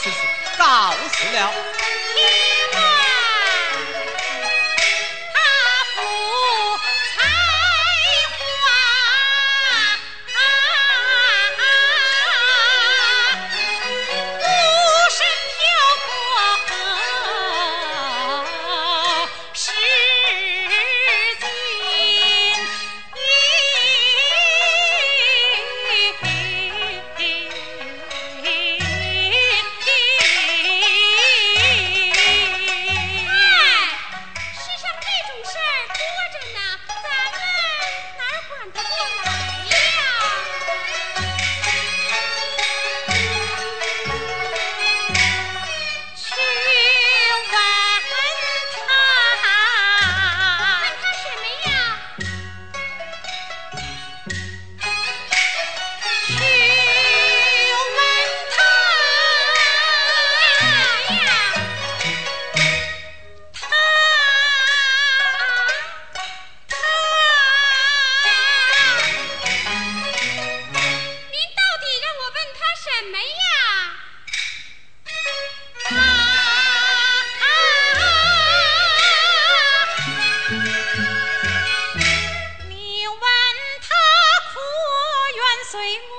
此事到此了。什么呀？啊你问他可愿随我